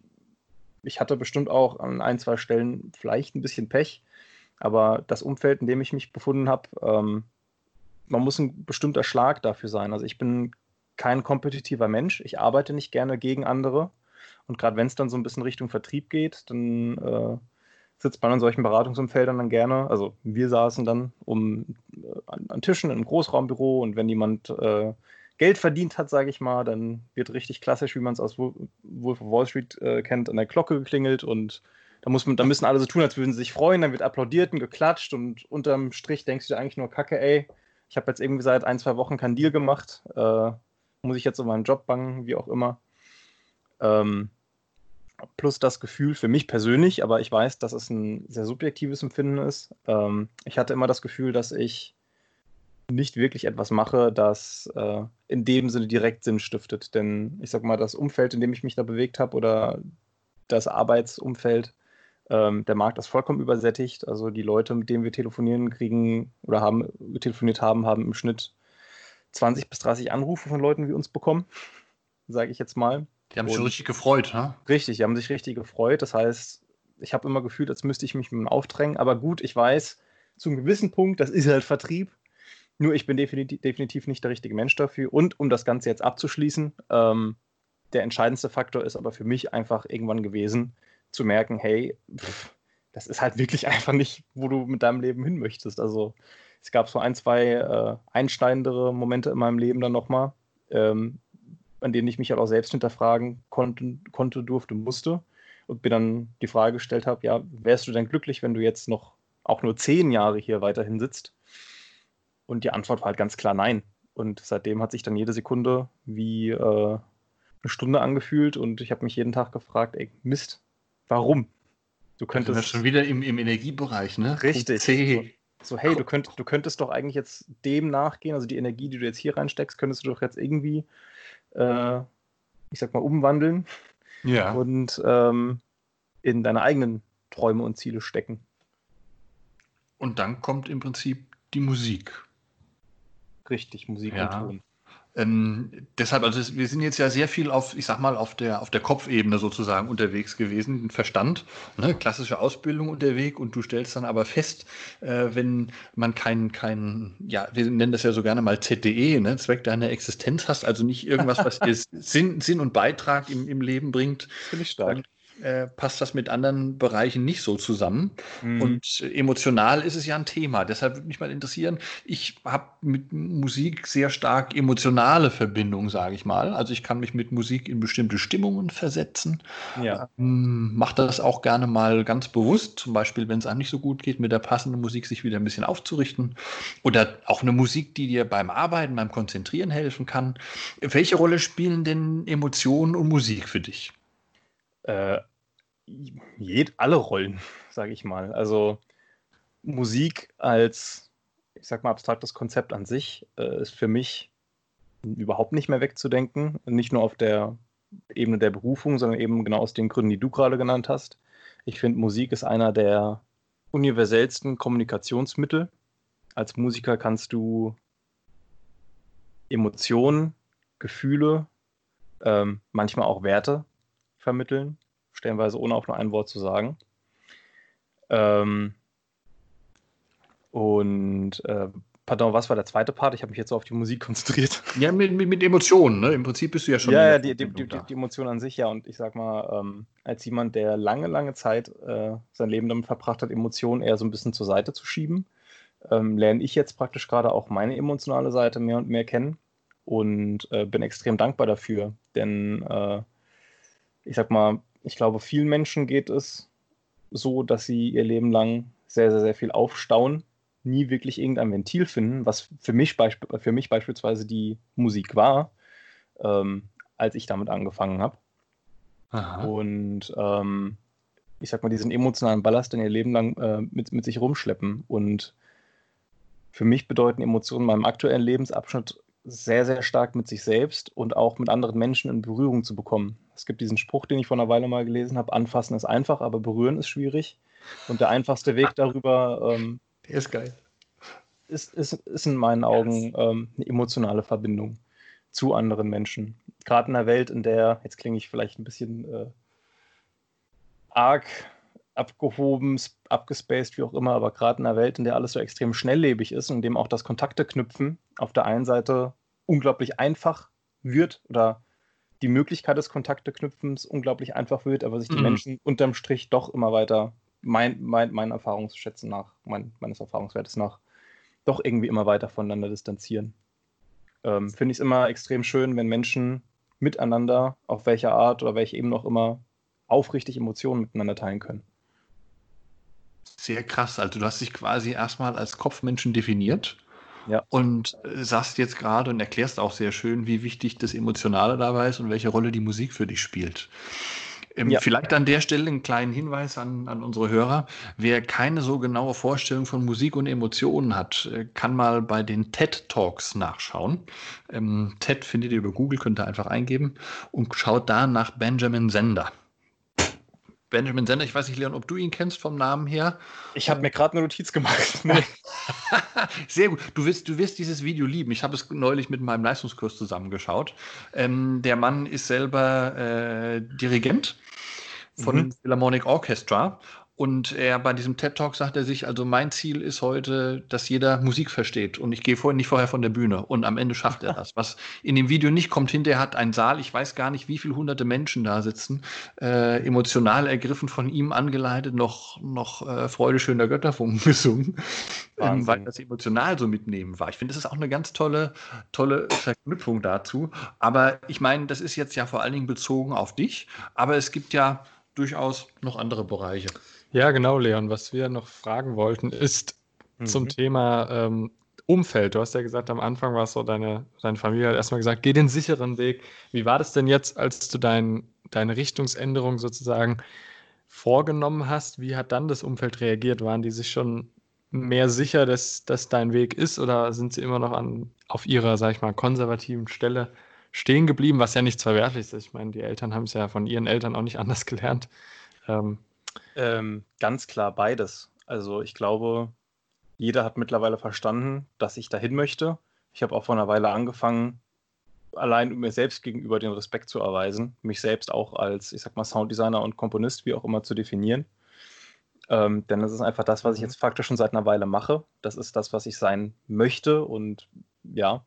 ich hatte bestimmt auch an ein, zwei Stellen vielleicht ein bisschen Pech, aber das Umfeld, in dem ich mich befunden habe, ähm, man muss ein bestimmter Schlag dafür sein. Also ich bin kein kompetitiver Mensch. Ich arbeite nicht gerne gegen andere. Und gerade wenn es dann so ein bisschen Richtung Vertrieb geht, dann äh, sitzt man an solchen Beratungsumfeldern dann gerne. Also wir saßen dann um äh, an, an, Tischen im Großraumbüro und wenn jemand äh, Geld verdient hat, sage ich mal, dann wird richtig klassisch, wie man es aus Wolf of Wall Street äh, kennt, an der Glocke geklingelt und da, muss man, da müssen alle so tun, als würden sie sich freuen, dann wird applaudiert und geklatscht und unterm Strich denkst du dir eigentlich nur, Kacke, ey, ich habe jetzt irgendwie seit ein, zwei Wochen keinen Deal gemacht, äh, muss ich jetzt um meinen Job bangen, wie auch immer. Ähm, plus das Gefühl für mich persönlich, aber ich weiß, dass es ein sehr subjektives Empfinden ist. Ähm, ich hatte immer das Gefühl, dass ich nicht wirklich etwas mache, das äh, in dem Sinne direkt Sinn stiftet. Denn ich sag mal, das Umfeld, in dem ich mich da bewegt habe oder das Arbeitsumfeld, ähm, der Markt ist vollkommen übersättigt. Also die Leute, mit denen wir telefonieren, kriegen oder haben telefoniert haben, haben im Schnitt 20 bis 30 Anrufe von Leuten wie uns bekommen, sage ich jetzt mal. Die haben sich richtig gefreut, ne? Richtig, die haben sich richtig gefreut. Das heißt, ich habe immer gefühlt, als müsste ich mich mit dem aufdrängen. Aber gut, ich weiß, zu einem gewissen Punkt, das ist halt Vertrieb. Nur ich bin definitiv, definitiv nicht der richtige Mensch dafür. Und um das Ganze jetzt abzuschließen, ähm, der entscheidendste Faktor ist aber für mich einfach irgendwann gewesen, zu merken, hey, pff, das ist halt wirklich (laughs) einfach nicht, wo du mit deinem Leben hin möchtest. Also es gab so ein, zwei äh, einschneidendere Momente in meinem Leben dann nochmal, ähm, an denen ich mich halt auch selbst hinterfragen konnte, konnte, durfte, musste und mir dann die Frage gestellt habe, ja, wärst du denn glücklich, wenn du jetzt noch auch nur zehn Jahre hier weiterhin sitzt? Und die Antwort war halt ganz klar nein. Und seitdem hat sich dann jede Sekunde wie äh, eine Stunde angefühlt und ich habe mich jeden Tag gefragt, ey, Mist, warum? Du könntest. Das schon wieder im, im Energiebereich, ne? Richtig. C. So, hey, du, könnt, du könntest doch eigentlich jetzt dem nachgehen, also die Energie, die du jetzt hier reinsteckst, könntest du doch jetzt irgendwie, äh, ich sag mal, umwandeln ja. und ähm, in deine eigenen Träume und Ziele stecken. Und dann kommt im Prinzip die Musik. Richtig, Musik ja. und Ton. Ähm, deshalb, also wir sind jetzt ja sehr viel auf, ich sag mal, auf der, auf der Kopfebene sozusagen unterwegs gewesen, Verstand, ne, klassische Ausbildung unterwegs und du stellst dann aber fest, äh, wenn man keinen, kein, ja, wir nennen das ja so gerne mal ZDE, ne, Zweck deiner Existenz hast, also nicht irgendwas, was (laughs) dir Sinn, Sinn und Beitrag im, im Leben bringt. Finde ich stark. Äh, passt das mit anderen Bereichen nicht so zusammen. Mhm. Und emotional ist es ja ein Thema. Deshalb würde mich mal interessieren, ich habe mit Musik sehr stark emotionale Verbindungen, sage ich mal. Also ich kann mich mit Musik in bestimmte Stimmungen versetzen. Ja. Ähm, Mache das auch gerne mal ganz bewusst, zum Beispiel, wenn es einem nicht so gut geht, mit der passenden Musik sich wieder ein bisschen aufzurichten. Oder auch eine Musik, die dir beim Arbeiten, beim Konzentrieren helfen kann. Welche Rolle spielen denn Emotionen und Musik für dich? Äh, jed, alle Rollen, (laughs) sage ich mal. Also Musik als, ich sag mal, abstraktes Konzept an sich äh, ist für mich überhaupt nicht mehr wegzudenken. Nicht nur auf der Ebene der Berufung, sondern eben genau aus den Gründen, die du gerade genannt hast. Ich finde, Musik ist einer der universellsten Kommunikationsmittel. Als Musiker kannst du Emotionen, Gefühle, ähm, manchmal auch Werte vermitteln, stellenweise ohne auch nur ein Wort zu sagen. Ähm, und äh, pardon, was war der zweite Part? Ich habe mich jetzt so auf die Musik (laughs) konzentriert. Ja, mit, mit, mit Emotionen, ne? Im Prinzip bist du ja schon. Ja, ja die, die, die, die, Emotionen an sich, ja. Und ich sag mal, ähm, als jemand, der lange, lange Zeit äh, sein Leben damit verbracht hat, Emotionen eher so ein bisschen zur Seite zu schieben, ähm, lerne ich jetzt praktisch gerade auch meine emotionale Seite mehr und mehr kennen und äh, bin extrem dankbar dafür. Denn äh, ich sag mal, ich glaube, vielen Menschen geht es so, dass sie ihr Leben lang sehr, sehr, sehr viel aufstauen nie wirklich irgendein Ventil finden, was für mich, für mich beispielsweise die Musik war, ähm, als ich damit angefangen habe. Und ähm, ich sag mal, diesen emotionalen Ballast dann ihr Leben lang äh, mit, mit sich rumschleppen. Und für mich bedeuten Emotionen in meinem aktuellen Lebensabschnitt sehr, sehr stark mit sich selbst und auch mit anderen Menschen in Berührung zu bekommen. Es gibt diesen Spruch, den ich vor einer Weile mal gelesen habe: Anfassen ist einfach, aber berühren ist schwierig. Und der einfachste Weg (laughs) darüber. Ähm, der ist geil. Ist, ist, ist in meinen Augen ähm, eine emotionale Verbindung zu anderen Menschen. Gerade in einer Welt, in der, jetzt klinge ich vielleicht ein bisschen äh, arg abgehoben, abgespaced, wie auch immer, aber gerade in einer Welt, in der alles so extrem schnelllebig ist und in dem auch das Kontakte knüpfen auf der einen Seite unglaublich einfach wird oder die Möglichkeit des Kontakteknüpfens unglaublich einfach wird, aber sich die mhm. Menschen unterm Strich doch immer weiter, mein, mein, meinen Erfahrungsschätzen nach, mein, meines Erfahrungswertes nach, doch irgendwie immer weiter voneinander distanzieren. Ähm, Finde ich es immer extrem schön, wenn Menschen miteinander, auf welcher Art oder welche eben noch immer, aufrichtig Emotionen miteinander teilen können. Sehr krass. Also du hast dich quasi erstmal als Kopfmenschen definiert ja. und äh, sagst jetzt gerade und erklärst auch sehr schön, wie wichtig das Emotionale dabei ist und welche Rolle die Musik für dich spielt. Ähm, ja. Vielleicht an der Stelle einen kleinen Hinweis an, an unsere Hörer. Wer keine so genaue Vorstellung von Musik und Emotionen hat, äh, kann mal bei den TED Talks nachschauen. Ähm, TED findet ihr über Google, könnt ihr einfach eingeben und schaut da nach Benjamin Sender. Benjamin Sender, ich weiß nicht, Leon, ob du ihn kennst vom Namen her. Ich habe mir gerade eine Notiz gemacht. (laughs) Sehr gut. Du wirst, du wirst dieses Video lieben. Ich habe es neulich mit meinem Leistungskurs zusammengeschaut. Ähm, der Mann ist selber äh, Dirigent von mhm. Philharmonic Orchestra und er bei diesem TED Talk sagt er sich, also mein Ziel ist heute, dass jeder Musik versteht und ich gehe vorher nicht vorher von der Bühne und am Ende schafft er das. Was in dem Video nicht kommt, hinterher hat ein Saal, ich weiß gar nicht, wie viele hunderte Menschen da sitzen, äh, emotional ergriffen von ihm angeleitet, noch, noch äh, Freude schöner Götterfunken (laughs) gesungen, ähm, weil das emotional so mitnehmen war. Ich finde, das ist auch eine ganz tolle, tolle Verknüpfung dazu. Aber ich meine, das ist jetzt ja vor allen Dingen bezogen auf dich, aber es gibt ja durchaus noch andere Bereiche. Ja, genau, Leon. Was wir noch fragen wollten, ist mhm. zum Thema ähm, Umfeld. Du hast ja gesagt, am Anfang war es so, deine, deine Familie hat erstmal gesagt, geh den sicheren Weg. Wie war das denn jetzt, als du dein, deine Richtungsänderung sozusagen vorgenommen hast? Wie hat dann das Umfeld reagiert? Waren die sich schon mehr sicher, dass das dein Weg ist oder sind sie immer noch an, auf ihrer, sag ich mal, konservativen Stelle stehen geblieben, was ja nichts Verwerfliches ist? Ich meine, die Eltern haben es ja von ihren Eltern auch nicht (laughs) anders gelernt. Ähm, ähm, ganz klar beides. Also ich glaube, jeder hat mittlerweile verstanden, dass ich dahin möchte. Ich habe auch vor einer Weile angefangen, allein mir selbst gegenüber den Respekt zu erweisen, mich selbst auch als, ich sag mal, Sounddesigner und Komponist, wie auch immer, zu definieren. Ähm, denn das ist einfach das, was ich mhm. jetzt faktisch schon seit einer Weile mache. Das ist das, was ich sein möchte. Und ja,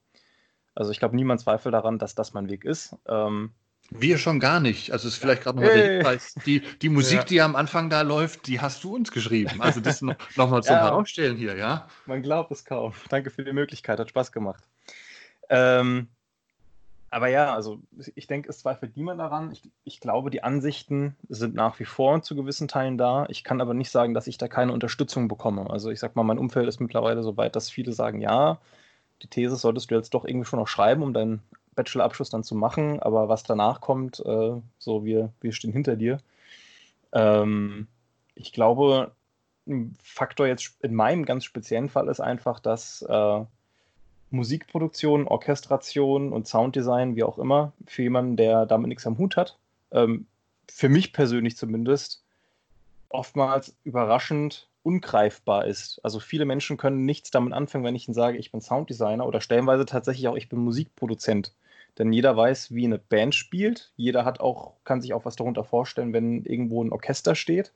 also ich glaube, niemand zweifelt daran, dass das mein Weg ist. Ähm, wir schon gar nicht. Also ist vielleicht gerade nochmal hey. der Hinweis. Die, die Musik, ja. die am Anfang da läuft, die hast du uns geschrieben. Also das noch, noch zum ja. Herausstellen hier, ja? Man glaubt es kaum. Danke für die Möglichkeit, hat Spaß gemacht. Ähm, aber ja, also ich denke, es zweifelt niemand daran. Ich, ich glaube, die Ansichten sind nach wie vor zu gewissen Teilen da. Ich kann aber nicht sagen, dass ich da keine Unterstützung bekomme. Also ich sag mal, mein Umfeld ist mittlerweile so weit, dass viele sagen, ja, die These solltest du jetzt doch irgendwie schon noch schreiben, um dein Bachelorabschluss dann zu machen, aber was danach kommt, äh, so wir, wir stehen hinter dir. Ähm, ich glaube, ein Faktor jetzt in meinem ganz speziellen Fall ist einfach, dass äh, Musikproduktion, Orchestration und Sounddesign, wie auch immer, für jemanden, der damit nichts am Hut hat, ähm, für mich persönlich zumindest, oftmals überraschend ungreifbar ist. Also viele Menschen können nichts damit anfangen, wenn ich ihnen sage, ich bin Sounddesigner oder stellenweise tatsächlich auch, ich bin Musikproduzent. Denn jeder weiß, wie eine Band spielt. Jeder hat auch, kann sich auch was darunter vorstellen, wenn irgendwo ein Orchester steht.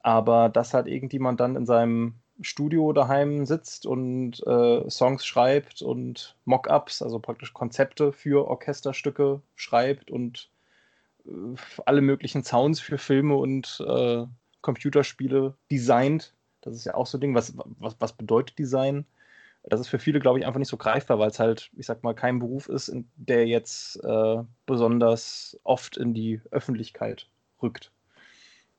Aber dass halt irgendjemand dann in seinem Studio daheim sitzt und äh, Songs schreibt und Mock-ups, also praktisch Konzepte für Orchesterstücke schreibt und äh, alle möglichen Sounds für Filme und äh, Computerspiele designt. Das ist ja auch so ein Ding. Was, was, was bedeutet Design? Das ist für viele, glaube ich, einfach nicht so greifbar, weil es halt, ich sag mal, kein Beruf ist, der jetzt äh, besonders oft in die Öffentlichkeit rückt.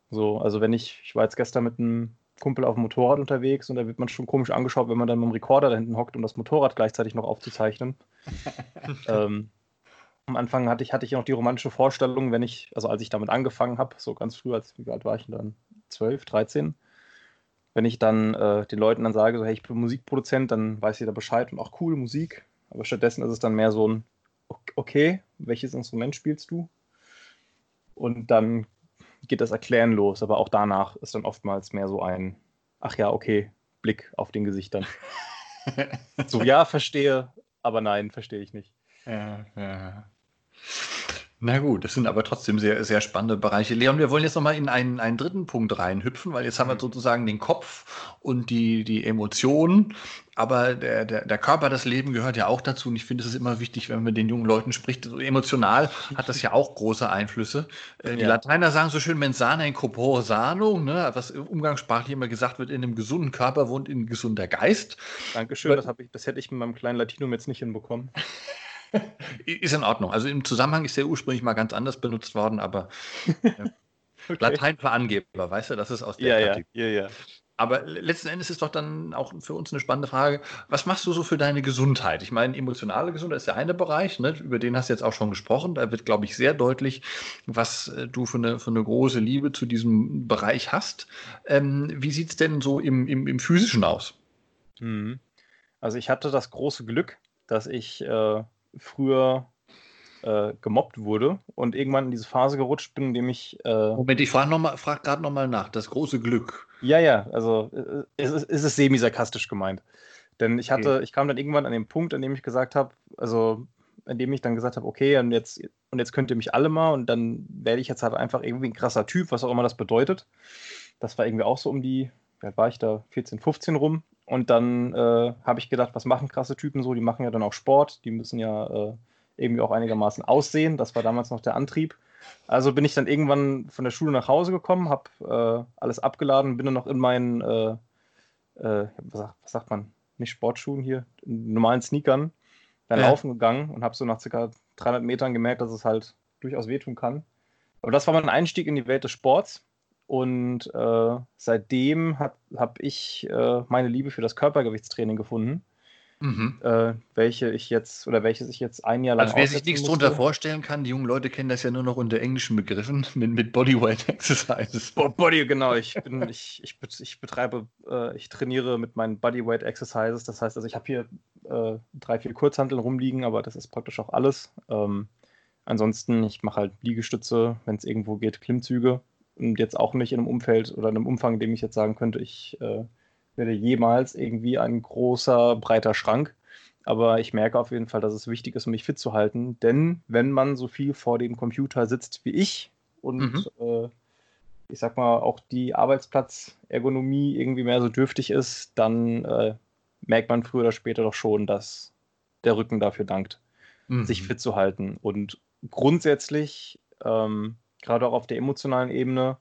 So, also wenn ich, ich war jetzt gestern mit einem Kumpel auf dem Motorrad unterwegs und da wird man schon komisch angeschaut, wenn man dann mit dem Rekorder da hinten hockt, um das Motorrad gleichzeitig noch aufzuzeichnen. (laughs) ähm, am Anfang hatte ich, hatte ich noch die romantische Vorstellung, wenn ich, also als ich damit angefangen habe, so ganz früh, als wie alt war ich denn dann? 12, 13, wenn ich dann äh, den Leuten dann sage, so, hey, ich bin Musikproduzent, dann weiß jeder Bescheid und auch cool Musik. Aber stattdessen ist es dann mehr so ein, okay, welches Instrument spielst du? Und dann geht das Erklären los, aber auch danach ist dann oftmals mehr so ein, ach ja, okay, Blick auf den Gesichtern. (laughs) so, ja, verstehe, aber nein, verstehe ich nicht. Ja, ja. Na gut, das sind aber trotzdem sehr, sehr spannende Bereiche. Leon, wir wollen jetzt nochmal in einen, einen dritten Punkt reinhüpfen, weil jetzt haben wir mhm. sozusagen den Kopf und die, die Emotionen, aber der, der, der Körper, das Leben gehört ja auch dazu und ich finde, es ist immer wichtig, wenn man mit den jungen Leuten spricht. So emotional hat das ja auch große Einflüsse. Äh, die ja. Lateiner sagen so schön mensana in corpore sano, ne, was umgangssprachlich immer gesagt wird, in einem gesunden Körper wohnt ein gesunder Geist. Dankeschön, das, ich, das hätte ich mit meinem kleinen Latinum jetzt nicht hinbekommen. (laughs) ist in Ordnung. Also im Zusammenhang ist der ursprünglich mal ganz anders benutzt worden, aber (laughs) äh, okay. Latein für Angeber, weißt du, das ist aus der ja, Kategorie. Ja, ja, ja. Aber letzten Endes ist doch dann auch für uns eine spannende Frage, was machst du so für deine Gesundheit? Ich meine, emotionale Gesundheit ist der eine Bereich, ne? über den hast du jetzt auch schon gesprochen. Da wird, glaube ich, sehr deutlich, was äh, du für eine, für eine große Liebe zu diesem Bereich hast. Ähm, wie sieht es denn so im, im, im physischen aus? Mhm. Also ich hatte das große Glück, dass ich äh, früher äh, gemobbt wurde und irgendwann in diese Phase gerutscht bin, in dem ich. Äh, Moment, ich frage frag gerade nochmal nach. Das große Glück. Ja, ja, also äh, es ist, ist es semi-sarkastisch gemeint. Denn ich hatte, okay. ich kam dann irgendwann an den Punkt, an dem ich gesagt habe, also in dem ich dann gesagt habe, okay, und jetzt, und jetzt könnt ihr mich alle mal und dann werde ich jetzt halt einfach irgendwie ein krasser Typ, was auch immer das bedeutet. Das war irgendwie auch so um die, wie alt war ich da, 14, 15 rum. Und dann äh, habe ich gedacht, was machen krasse Typen so? Die machen ja dann auch Sport, die müssen ja äh, irgendwie auch einigermaßen aussehen. Das war damals noch der Antrieb. Also bin ich dann irgendwann von der Schule nach Hause gekommen, habe äh, alles abgeladen, bin dann noch in meinen, äh, äh, was, was, sagt man, nicht Sportschuhen hier, normalen Sneakern, dann ja. laufen gegangen und habe so nach circa 300 Metern gemerkt, dass es halt durchaus wehtun kann. Aber das war mein Einstieg in die Welt des Sports. Und äh, seitdem habe hab ich äh, meine Liebe für das Körpergewichtstraining gefunden. Mhm. Äh, welche ich jetzt oder welches ich jetzt ein Jahr lang. Also wer sich nichts darunter vorstellen kann, die jungen Leute kennen das ja nur noch unter englischen Begriffen (laughs) mit, mit Bodyweight Exercises. Body, genau. Ich bin, ich, ich, ich betreibe, äh, ich trainiere mit meinen Bodyweight Exercises. Das heißt, also ich habe hier äh, drei, vier Kurzhanteln rumliegen, aber das ist praktisch auch alles. Ähm, ansonsten, ich mache halt Liegestütze, wenn es irgendwo geht, Klimmzüge und jetzt auch nicht in einem Umfeld oder in einem Umfang, in dem ich jetzt sagen könnte, ich äh, werde jemals irgendwie ein großer, breiter Schrank. Aber ich merke auf jeden Fall, dass es wichtig ist, um mich fit zu halten. Denn wenn man so viel vor dem Computer sitzt wie ich und mhm. äh, ich sag mal auch die Arbeitsplatzergonomie irgendwie mehr so dürftig ist, dann äh, merkt man früher oder später doch schon, dass der Rücken dafür dankt, mhm. sich fit zu halten. Und grundsätzlich ähm, gerade auch auf der emotionalen Ebene.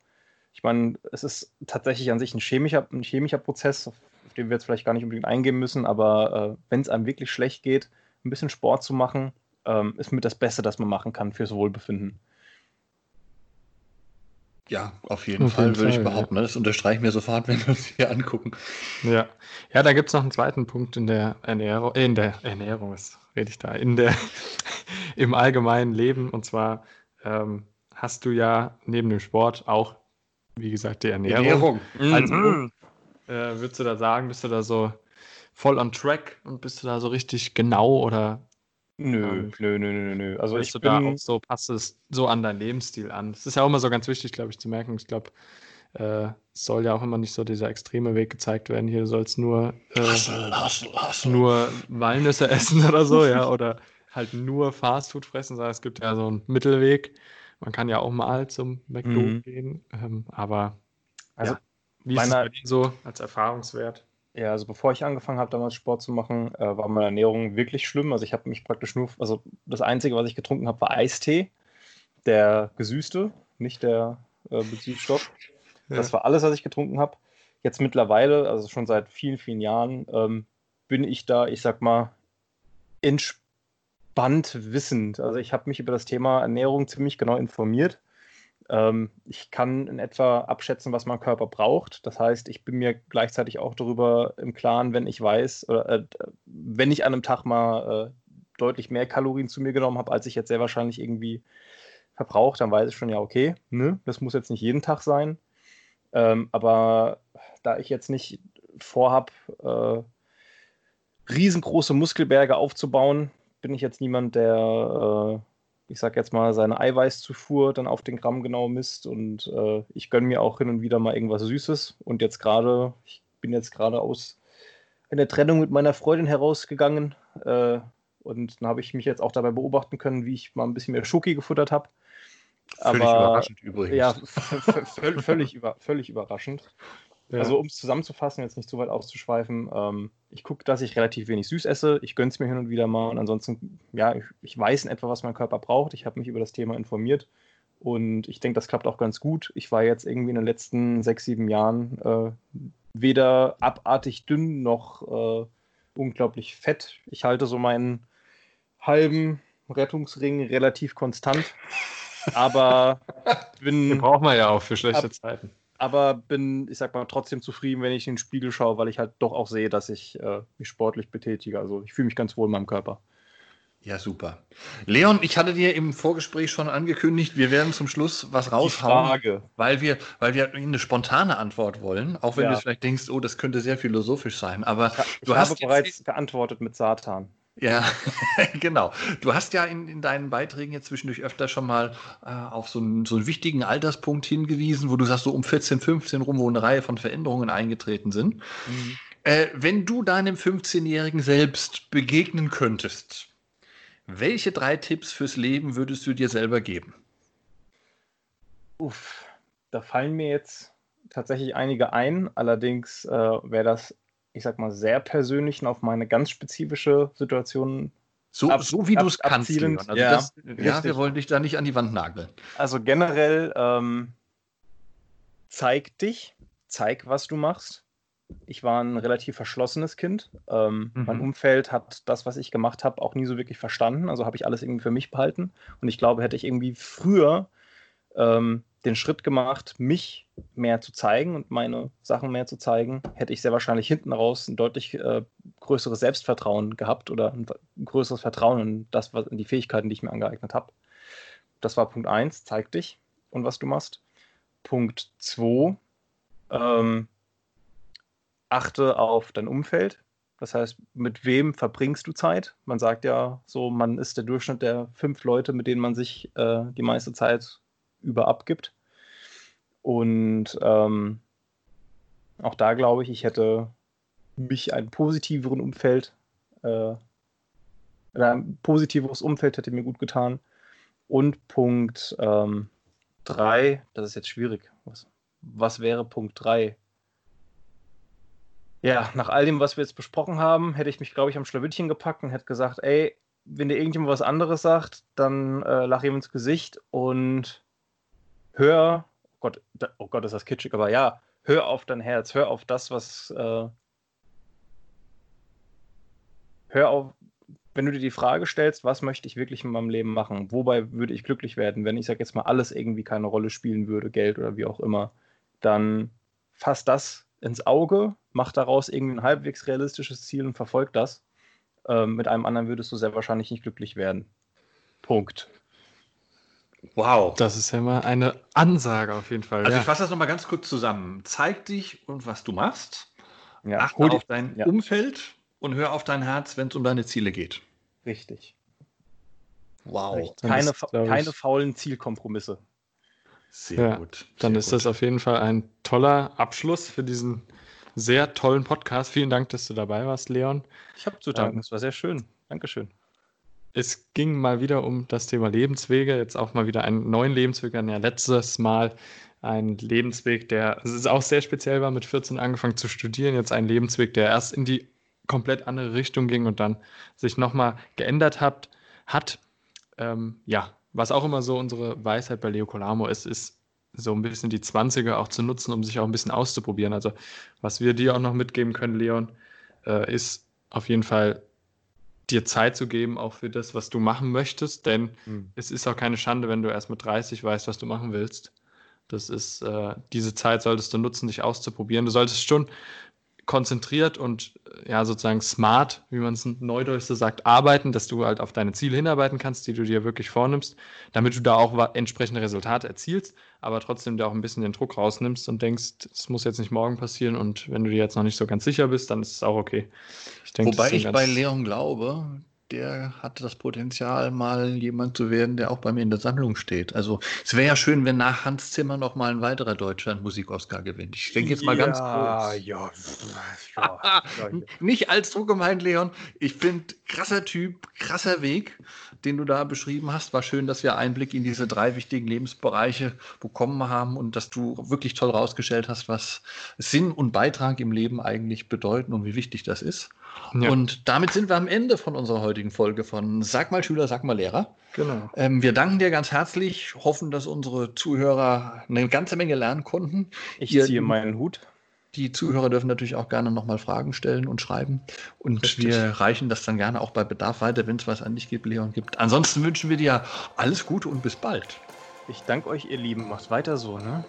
Ich meine, es ist tatsächlich an sich ein chemischer, ein chemischer Prozess, auf den wir jetzt vielleicht gar nicht unbedingt eingehen müssen, aber äh, wenn es einem wirklich schlecht geht, ein bisschen Sport zu machen, ähm, ist mit das Beste, das man machen kann fürs Wohlbefinden. Ja, auf jeden auf Fall, jeden würde Fall, ich behaupten. Ja. Das unterstreichen wir sofort, (laughs) wenn wir uns hier angucken. Ja, ja da gibt es noch einen zweiten Punkt in der Ernährung, äh, in der Ernährung, was rede ich da, in der, (laughs) im allgemeinen Leben und zwar ähm, hast du ja neben dem Sport auch, wie gesagt, die Ernährung. Ernährung. Also, mhm. äh, würdest du da sagen, bist du da so voll on track und bist du da so richtig genau oder? Nö, ähm, nö, nö, nö, nö. Also ich du bin... da auch so, passt es so an deinen Lebensstil an? Das ist ja auch immer so ganz wichtig, glaube ich, zu merken. Ich glaube, äh, soll ja auch immer nicht so dieser extreme Weg gezeigt werden. Hier soll es nur, äh, hassel, hassel, hassel. nur Walnüsse (laughs) essen oder so, ja, oder halt nur Fastfood fressen, sondern es gibt ja so einen Mittelweg. Man kann ja auch mal zum McDo mhm. gehen, ähm, aber also ja. wie ist es so als Erfahrungswert? Ja, also bevor ich angefangen habe, damals Sport zu machen, äh, war meine Ernährung wirklich schlimm. Also ich habe mich praktisch nur, also das Einzige, was ich getrunken habe, war Eistee, der gesüßte, nicht der äh, Süßstoff. Ja. Das war alles, was ich getrunken habe. Jetzt mittlerweile, also schon seit vielen, vielen Jahren, ähm, bin ich da, ich sag mal, entspannt entspannt wissend. Also ich habe mich über das Thema Ernährung ziemlich genau informiert. Ähm, ich kann in etwa abschätzen, was mein Körper braucht. Das heißt, ich bin mir gleichzeitig auch darüber im Klaren, wenn ich weiß, oder äh, wenn ich an einem Tag mal äh, deutlich mehr Kalorien zu mir genommen habe, als ich jetzt sehr wahrscheinlich irgendwie verbraucht, dann weiß ich schon, ja, okay, ne, das muss jetzt nicht jeden Tag sein. Ähm, aber da ich jetzt nicht vorhab, äh, riesengroße Muskelberge aufzubauen, bin ich jetzt niemand, der, äh, ich sag jetzt mal, seine Eiweißzufuhr dann auf den Gramm genau misst. Und äh, ich gönne mir auch hin und wieder mal irgendwas Süßes. Und jetzt gerade, ich bin jetzt gerade aus einer Trennung mit meiner Freundin herausgegangen. Äh, und dann habe ich mich jetzt auch dabei beobachten können, wie ich mal ein bisschen mehr Schoki gefuttert habe. Völlig Aber, überraschend übrigens. Ja, völlig, über, völlig überraschend. Ja. Also um es zusammenzufassen, jetzt nicht zu weit auszuschweifen, ähm, ich gucke, dass ich relativ wenig süß esse. Ich gönne es mir hin und wieder mal. Und ansonsten, ja, ich, ich weiß in etwa, was mein Körper braucht. Ich habe mich über das Thema informiert. Und ich denke, das klappt auch ganz gut. Ich war jetzt irgendwie in den letzten sechs, sieben Jahren äh, weder abartig dünn noch äh, unglaublich fett. Ich halte so meinen halben Rettungsring relativ konstant. Aber (laughs) bin. Den braucht man ja auch für schlechte ab, Zeiten aber bin, ich sag mal, trotzdem zufrieden, wenn ich in den Spiegel schaue, weil ich halt doch auch sehe, dass ich äh, mich sportlich betätige. Also ich fühle mich ganz wohl in meinem Körper. Ja, super. Leon, ich hatte dir im Vorgespräch schon angekündigt, wir werden zum Schluss was raushauen, Frage. weil wir, weil wir eine spontane Antwort wollen, auch wenn ja. du vielleicht denkst, oh, das könnte sehr philosophisch sein. Aber ich, du ich hast habe bereits geantwortet mit Satan. Ja, (laughs) genau. Du hast ja in, in deinen Beiträgen jetzt zwischendurch öfter schon mal äh, auf so einen, so einen wichtigen Alterspunkt hingewiesen, wo du sagst, so um 14, 15 rum, wo eine Reihe von Veränderungen eingetreten sind. Mhm. Äh, wenn du deinem 15-Jährigen selbst begegnen könntest, welche drei Tipps fürs Leben würdest du dir selber geben? Uff, da fallen mir jetzt tatsächlich einige ein. Allerdings äh, wäre das ich sag mal, sehr persönlichen auf meine ganz spezifische Situation so, ab, so wie du es kannst. Also ja, das, ja, wir wollen dich da nicht an die Wand nageln. Also generell ähm, zeig dich, zeig, was du machst. Ich war ein relativ verschlossenes Kind. Ähm, mhm. Mein Umfeld hat das, was ich gemacht habe, auch nie so wirklich verstanden. Also habe ich alles irgendwie für mich behalten. Und ich glaube, hätte ich irgendwie früher ähm, den Schritt gemacht, mich mehr zu zeigen und meine Sachen mehr zu zeigen, hätte ich sehr wahrscheinlich hinten raus ein deutlich äh, größeres Selbstvertrauen gehabt oder ein, größeres Vertrauen in das, was, in die Fähigkeiten, die ich mir angeeignet habe. Das war Punkt 1, zeig dich und was du machst. Punkt 2, ähm, achte auf dein Umfeld. Das heißt, mit wem verbringst du Zeit? Man sagt ja so, man ist der Durchschnitt der fünf Leute, mit denen man sich äh, die meiste Zeit über abgibt. Und ähm, auch da glaube ich, ich hätte mich ein positiveren Umfeld, äh, ein positiveres Umfeld hätte mir gut getan. Und Punkt 3, ähm, das ist jetzt schwierig. Was, was wäre Punkt 3? Ja, nach all dem, was wir jetzt besprochen haben, hätte ich mich, glaube ich, am Schlawittchen gepackt und hätte gesagt, ey, wenn dir irgendjemand was anderes sagt, dann äh, lach ihm ins Gesicht und hör, oh Gott, oh Gott, ist das kitschig, aber ja, hör auf dein Herz, hör auf das, was, äh, hör auf, wenn du dir die Frage stellst, was möchte ich wirklich in meinem Leben machen, wobei würde ich glücklich werden, wenn ich sag jetzt mal alles irgendwie keine Rolle spielen würde, Geld oder wie auch immer, dann fass das ins Auge, mach daraus irgendwie ein halbwegs realistisches Ziel und verfolg das. Ähm, mit einem anderen würdest du sehr wahrscheinlich nicht glücklich werden. Punkt. Wow. Das ist ja mal eine Ansage auf jeden Fall. Also ja. ich fasse das nochmal ganz kurz zusammen. Zeig dich und was du machst. Ja, Achte auf dein ja. Umfeld und hör auf dein Herz, wenn es um deine Ziele geht. Richtig. Wow. Richtig. Keine, ist, keine faulen Zielkompromisse. Sehr ja, gut. Sehr dann ist gut. das auf jeden Fall ein toller Abschluss für diesen sehr tollen Podcast. Vielen Dank, dass du dabei warst, Leon. Ich habe zu danken. Ähm, es war sehr schön. Dankeschön. Es ging mal wieder um das Thema Lebenswege, jetzt auch mal wieder einen neuen Lebensweg. Ja, letztes Mal ein Lebensweg, der es ist auch sehr speziell war, mit 14 angefangen zu studieren. Jetzt ein Lebensweg, der erst in die komplett andere Richtung ging und dann sich nochmal geändert hat. hat. Ähm, ja, was auch immer so unsere Weisheit bei Leo Colamo ist, ist so ein bisschen die 20er auch zu nutzen, um sich auch ein bisschen auszuprobieren. Also was wir dir auch noch mitgeben können, Leon, äh, ist auf jeden Fall dir Zeit zu geben, auch für das, was du machen möchtest, denn mhm. es ist auch keine Schande, wenn du erst mit 30 weißt, was du machen willst. Das ist, äh, diese Zeit solltest du nutzen, dich auszuprobieren. Du solltest schon konzentriert und äh, ja sozusagen smart, wie man es neudeutsch so sagt, arbeiten, dass du halt auf deine Ziele hinarbeiten kannst, die du dir wirklich vornimmst, damit du da auch entsprechende Resultate erzielst, aber trotzdem dir auch ein bisschen den Druck rausnimmst und denkst, es muss jetzt nicht morgen passieren und wenn du dir jetzt noch nicht so ganz sicher bist, dann ist es auch okay. Ich denk, Wobei ich bei Leon glaube, der hat das Potenzial, mal jemand zu werden, der auch bei mir in der Sammlung steht. Also es wäre ja schön, wenn nach Hans Zimmer noch mal ein weiterer Deutschland Musik-Oscar gewinnt. Ich denke jetzt mal ja, ganz kurz. Ja, ja, (laughs) Nicht als so gemeint, Leon. Ich finde, krasser Typ, krasser Weg, den du da beschrieben hast. War schön, dass wir Einblick in diese drei wichtigen Lebensbereiche bekommen haben und dass du wirklich toll rausgestellt hast, was Sinn und Beitrag im Leben eigentlich bedeuten und wie wichtig das ist. Ja. Und damit sind wir am Ende von unserer heutigen Folge von Sag mal Schüler, sag mal Lehrer. Genau. Ähm, wir danken dir ganz herzlich, hoffen, dass unsere Zuhörer eine ganze Menge lernen konnten. Ich Ihr, ziehe meinen Hut. Die Zuhörer dürfen natürlich auch gerne nochmal Fragen stellen und schreiben. Und Richtig. wir reichen das dann gerne auch bei Bedarf weiter, wenn es was an dich gibt, Leon gibt. Ansonsten wünschen wir dir alles Gute und bis bald. Ich danke euch, ihr Lieben. Macht weiter so, ne?